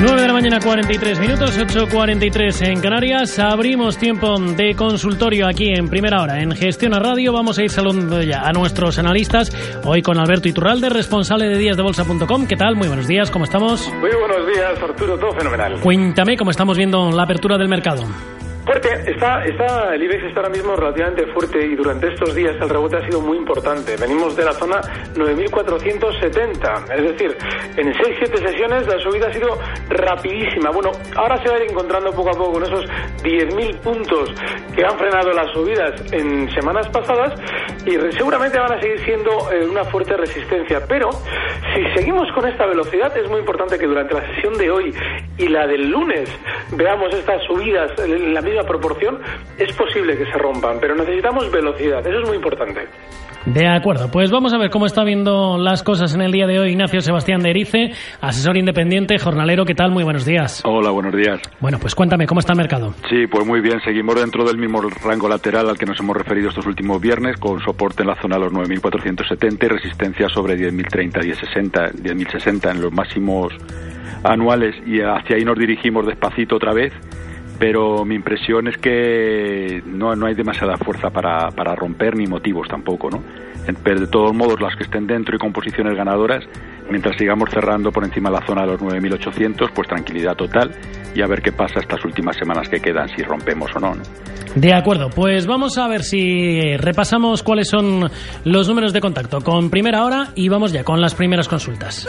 9 de la mañana 43 minutos, 8.43 en Canarias. Abrimos tiempo de consultorio aquí en primera hora en Gestión a Radio. Vamos a ir saludando ya a nuestros analistas. Hoy con Alberto Iturralde, responsable de díasdebolsa.com. ¿Qué tal? Muy buenos días, ¿cómo estamos? Muy buenos días, Arturo, todo fenomenal. Cuéntame cómo estamos viendo la apertura del mercado. Fuerte, está, está, el IBEX está ahora mismo relativamente fuerte y durante estos días el rebote ha sido muy importante. Venimos de la zona 9.470, es decir, en 6-7 sesiones la subida ha sido rapidísima. Bueno, ahora se va a ir encontrando poco a poco con esos 10.000 puntos que han frenado las subidas en semanas pasadas y seguramente van a seguir siendo eh, una fuerte resistencia. Pero si seguimos con esta velocidad es muy importante que durante la sesión de hoy y la del lunes veamos estas subidas en la misma proporción, es posible que se rompan, pero necesitamos velocidad, eso es muy importante. De acuerdo, pues vamos a ver cómo está viendo las cosas en el día de hoy Ignacio Sebastián de Erice, asesor independiente, jornalero, ¿qué tal? Muy buenos días. Hola, buenos días. Bueno, pues cuéntame, ¿cómo está el mercado? Sí, pues muy bien, seguimos dentro del mismo rango lateral al que nos hemos referido estos últimos viernes, con soporte en la zona de los 9.470 y resistencia sobre 10.030, 10.60, 10.060 en los máximos anuales y hacia ahí nos dirigimos despacito otra vez pero mi impresión es que no, no hay demasiada fuerza para, para romper ni motivos tampoco, ¿no? Pero de todos modos, las que estén dentro y con posiciones ganadoras, mientras sigamos cerrando por encima de la zona de los 9.800, pues tranquilidad total y a ver qué pasa estas últimas semanas que quedan, si rompemos o no, ¿no? De acuerdo, pues vamos a ver si repasamos cuáles son los números de contacto con primera hora y vamos ya con las primeras consultas.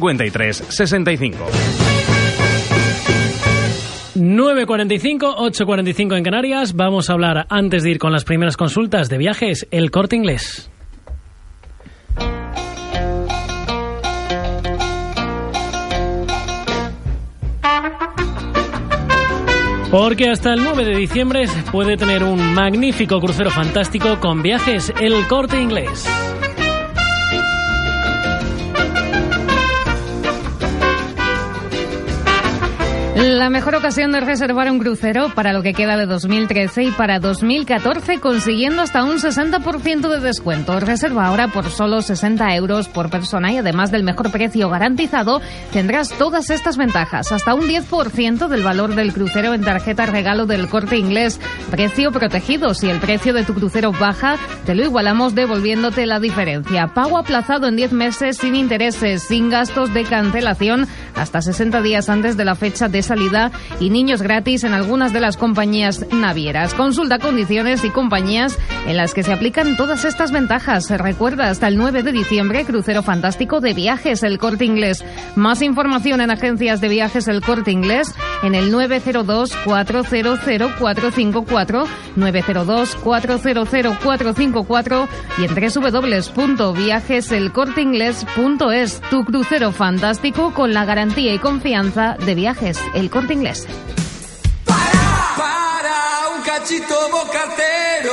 53 65. 9.45, 8.45 en Canarias. Vamos a hablar, antes de ir con las primeras consultas de viajes, el corte inglés. Porque hasta el 9 de diciembre puede tener un magnífico crucero fantástico con viajes El Corte Inglés. La mejor ocasión de reservar un crucero para lo que queda de 2013 y para 2014 consiguiendo hasta un 60% de descuento. Reserva ahora por solo 60 euros por persona y además del mejor precio garantizado tendrás todas estas ventajas. Hasta un 10% del valor del crucero en tarjeta regalo del corte inglés. Precio protegido. Si el precio de tu crucero baja, te lo igualamos devolviéndote la diferencia. Pago aplazado en 10 meses sin intereses, sin gastos de cancelación hasta 60 días antes de la fecha de salida y niños gratis en algunas de las compañías navieras. Consulta condiciones y compañías en las que se aplican todas estas ventajas. Recuerda hasta el 9 de diciembre, crucero fantástico de viajes El Corte Inglés. Más información en agencias de viajes El Corte Inglés en el 902 400 454 902 400 454 y en www.viajeselcorteingles.es. Tu crucero fantástico con la garantía y confianza de viajes el Corte Inglés. Para, un cachito bocatero.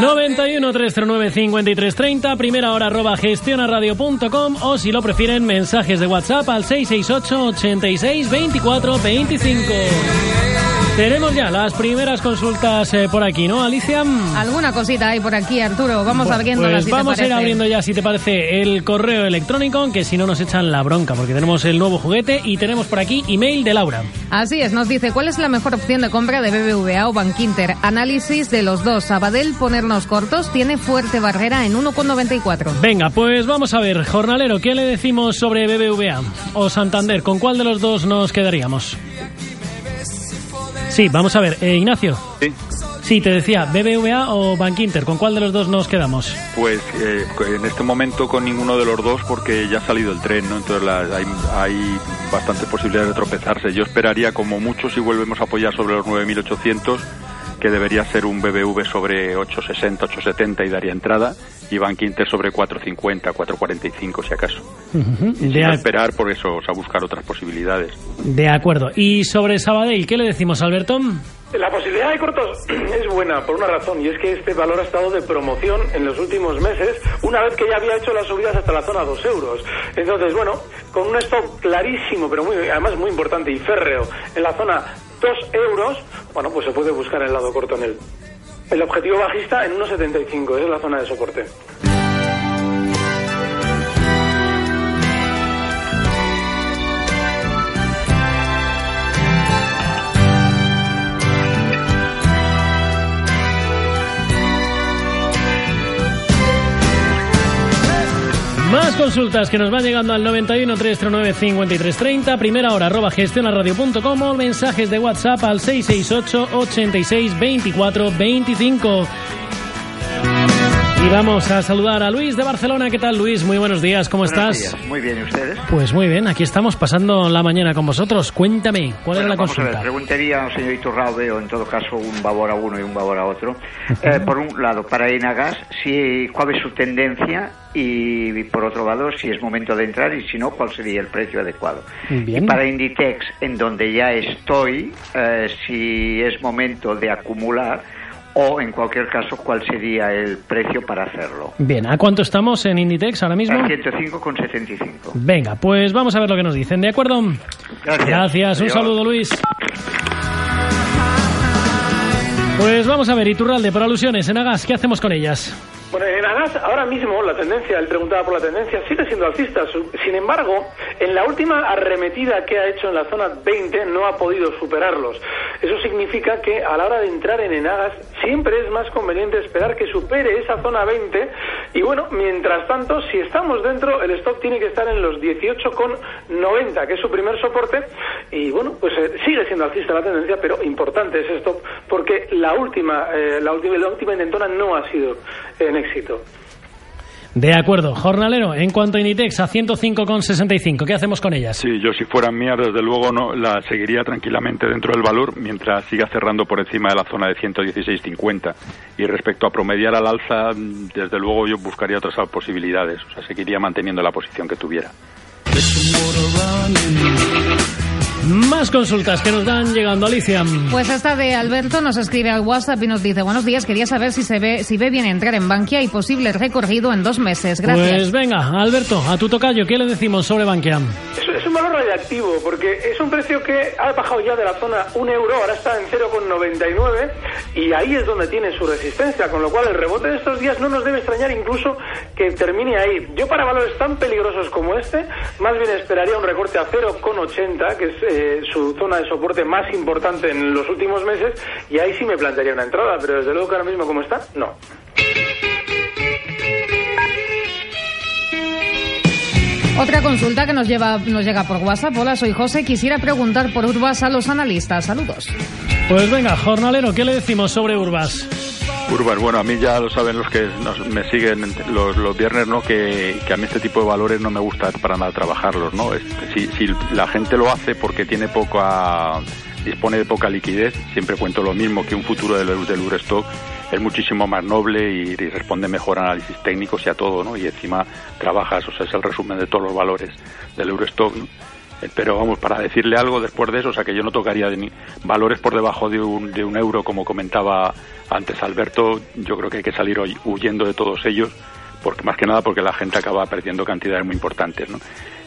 91 309 5330, primera hora arroba gestionaradio.com o si lo prefieren mensajes de WhatsApp al 668 86 24 25. Tenemos ya las primeras consultas eh, por aquí, ¿no, Alicia? Alguna cosita hay por aquí, Arturo. Vamos abriendo Pues vamos a ir abriendo ya, si te parece, el correo electrónico, que si no nos echan la bronca, porque tenemos el nuevo juguete y tenemos por aquí email de Laura. Así es, nos dice, ¿cuál es la mejor opción de compra de BBVA o Bankinter? Análisis de los dos. Sabadell, ponernos cortos, tiene fuerte barrera en 1,94. Venga, pues vamos a ver, jornalero, ¿qué le decimos sobre BBVA o Santander? ¿Con cuál de los dos nos quedaríamos? Sí, vamos a ver. Eh, Ignacio. Sí. Sí, te decía, BBVA o Bankinter, ¿con cuál de los dos nos quedamos? Pues eh, en este momento con ninguno de los dos porque ya ha salido el tren, ¿no? Entonces la- hay, hay bastantes posibilidades de tropezarse. Yo esperaría como mucho si volvemos a apoyar sobre los 9.800 que debería ser un BBV sobre 860, 870 y daría entrada y Bank Inter sobre 450, 445 si acaso. Y De, esperar por eso, o sea, buscar otras posibilidades. de acuerdo. Y sobre Sabadell, ¿qué le decimos, Alberto? La posibilidad de cortos es buena por una razón y es que este valor ha estado de promoción en los últimos meses una vez que ya había hecho las subidas hasta la zona 2 euros. Entonces, bueno, con un stop clarísimo, pero muy, además muy importante y férreo en la zona 2 euros, bueno, pues se puede buscar el lado corto en él. El objetivo bajista en 1,75, esa es la zona de soporte. Consultas que nos van llegando al 91 339 5330, primera hora arroba gestionaradio.com o mensajes de WhatsApp al 668 86 24 25. Y vamos a saludar a Luis de Barcelona. ¿Qué tal, Luis? Muy buenos días, ¿cómo Buenos estás? días. Muy bien, ¿y ustedes? Pues muy bien, aquí estamos pasando la mañana con vosotros. Cuéntame, ¿cuál era Bueno, la vamos a ver, consulta? preguntaría al señor Iturralde, o en todo caso un babor a uno y un babor a otro. Eh, por un lado, para Enagas, si, cuál es su tendencia y por otro lado, si es momento de entrar y si no, cuál sería el precio adecuado. Bien. Y para Inditex, en donde ya estoy, eh, si es momento de acumular o, en cualquier caso, cuál sería el precio para hacerlo. Bien, ¿a cuánto estamos en Inditex ahora mismo? A 105,75. Venga, pues vamos a ver lo que nos dicen, ¿de acuerdo? Gracias. Gracias, un saludo Luis. Pues vamos a ver, Iturralde, por alusiones, en Agas, ¿qué hacemos con ellas? Bueno, en Agas ahora mismo la tendencia, él preguntaba por la tendencia, sigue siendo alcista. Sin embargo, en la última arremetida que ha hecho en la zona 20 no ha podido superarlos. Eso significa que a la hora de entrar en Enagas siempre es más conveniente esperar que supere esa zona 20 y bueno, mientras tanto, si estamos dentro, el stock tiene que estar en los 18,90, que es su primer soporte y bueno, pues eh, sigue siendo alcista la tendencia, pero importante ese stop porque la última, eh, la última, la última intentona no ha sido en éxito. De acuerdo, jornalero, en cuanto a Inditex, a 105,65, ¿qué hacemos con ellas? Sí, yo si fueran mías, desde luego no la seguiría tranquilamente dentro del valor mientras siga cerrando por encima de la zona de 116.50. Y respecto a promediar al alza, desde luego yo buscaría otras posibilidades. O sea, seguiría manteniendo la posición que tuviera. Más consultas que nos dan llegando, Alicia. Pues esta de Alberto nos escribe al WhatsApp y nos dice, buenos días, quería saber si se ve, si ve bien entrar en Bankia y posible recorrido en dos meses. Gracias. Pues venga, Alberto, a tu tocayo, ¿qué le decimos sobre Bankia? Es, un valor radiactivo porque es un precio que ha bajado ya de la zona 1 euro, ahora está en 0,99 y ahí es donde tiene su resistencia, con lo cual el rebote de estos días no nos debe extrañar incluso que termine ahí. Yo para valores tan peligrosos como este, más bien esperaría un recorte a 0,80, que es eh, su zona de soporte más importante en los últimos meses, y ahí sí me plantearía una entrada, pero desde luego que ahora mismo como está, no. Otra consulta que nos, lleva, nos llega por WhatsApp. Hola, soy José. Quisiera preguntar por Urbas a los analistas. Saludos. Pues venga, jornalero, ¿qué le decimos sobre Urbas? Urbas, bueno, a mí ya lo saben los que nos- me siguen los, los viernes, ¿no? Que, que a mí este tipo de valores no me gusta para nada trabajarlos, ¿no? Es- si, si la gente lo hace porque tiene poca dispone de poca liquidez, siempre cuento lo mismo que un futuro del, del Eurostock es muchísimo más noble y, responde mejor a análisis técnicos y a todo, ¿no? Y encima trabajas, o sea, es el resumen de todos los valores del Eurostock. Eh, Pero vamos, para decirle algo después de eso, o sea, que yo no tocaría de ni- valores por debajo de un, de un euro, como comentaba antes Alberto, yo creo que hay que salir huyendo de todos ellos, porque más que nada porque la gente acaba perdiendo cantidades muy importantes, ¿no?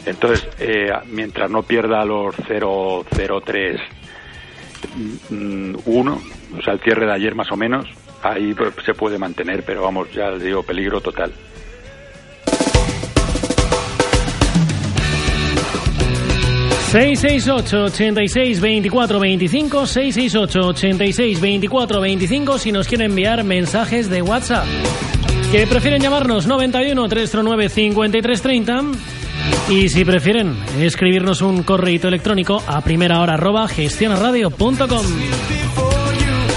Entonces, eh, mientras no pierda los 0,03 mm, uno, o sea, el cierre de ayer más o menos, ahí pues, se puede mantener, pero vamos, ya le digo, peligro total. 668 86 24 25 668 86 24 25 si nos quieren enviar mensajes de WhatsApp. Que prefieren llamarnos 91 309 53 30 y si prefieren escribirnos un correo electrónico a primera hora arroba gestionaradio.com.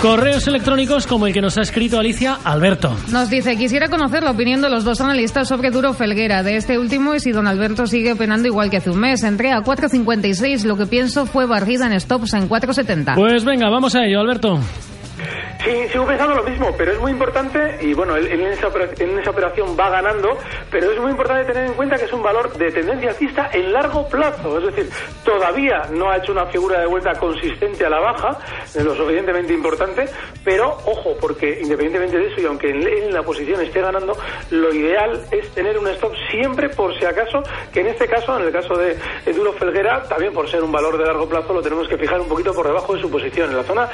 Correos electrónicos como el que nos ha escrito Alicia Alberto. Nos dice, quisiera conocer la opinión de los dos analistas sobre Duro Felguera, de este último y si don Alberto sigue opinando igual que hace un mes. Entré a 4.56, lo que pienso fue barrida en stops en 4.70. Pues venga, vamos a ello, Alberto. Sí, sigo pensando lo mismo, pero es muy importante, y bueno, él, en, esa, en esa operación va ganando, pero es muy importante tener en cuenta que es un valor de tendencia alcista en largo plazo, es decir, todavía no ha hecho una figura de vuelta consistente a la baja, lo suficientemente importante, pero ojo, porque independientemente de eso, y aunque en la posición esté ganando, lo ideal es tener un stop siempre por si acaso, que en este caso, en el caso de Duro Felguera, también por ser un valor de largo plazo, lo tenemos que fijar un poquito por debajo de su posición, en la zona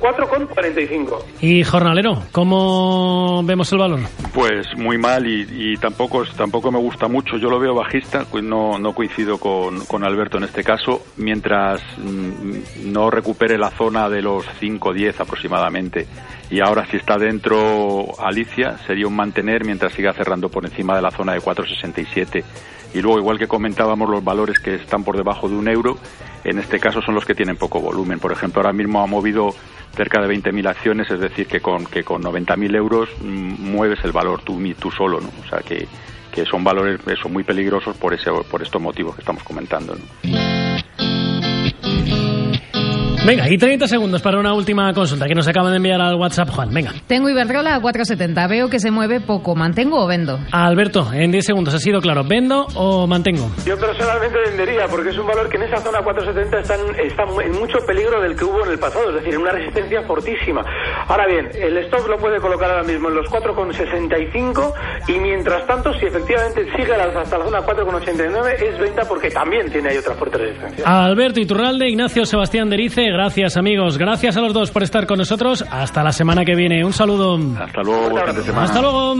4,45. Y jornalero, ¿cómo vemos el valor? Pues muy mal y, y tampoco tampoco me gusta mucho. Yo lo veo bajista, pues no, no coincido con, con Alberto en este caso, mientras mm, no recupere la zona de los 5-10 aproximadamente. Y ahora si está dentro Alicia sería un mantener mientras siga cerrando por encima de la zona de 4,67. Y luego, igual que comentábamos, los valores que están por debajo de un euro, en este caso son los que tienen poco volumen. Por ejemplo, ahora mismo ha movido cerca de 20.000 acciones, es decir, que con, que con 90.000 euros mm, mueves el valor tú, tú solo, ¿no? O sea, que, que son valores eso, muy peligrosos por, ese, por estos motivos que estamos comentando, ¿no? Venga, y 30 segundos para una última consulta que nos acaba de enviar al WhatsApp Juan. Venga. Tengo Iberdrola a 4.70, veo que se mueve poco, ¿mantengo o vendo? Alberto, en 10 segundos, ¿ha sido claro? ¿Vendo o mantengo? Yo personalmente vendería, porque es un valor que en esa zona 470 está en, está en mucho peligro del que hubo en el pasado, es decir, en una resistencia fortísima. Ahora bien, el stop lo puede colocar ahora mismo en los 4,65 y mientras tanto, si efectivamente sigue hasta la zona 4,89, es venta porque también tiene ahí otra fuerte resistencia. Alberto Iturralde, Ignacio Sebastián Derice, gracias amigos, gracias a los dos por estar con nosotros. Hasta la semana que viene. Un saludo. Hasta luego. Hasta luego.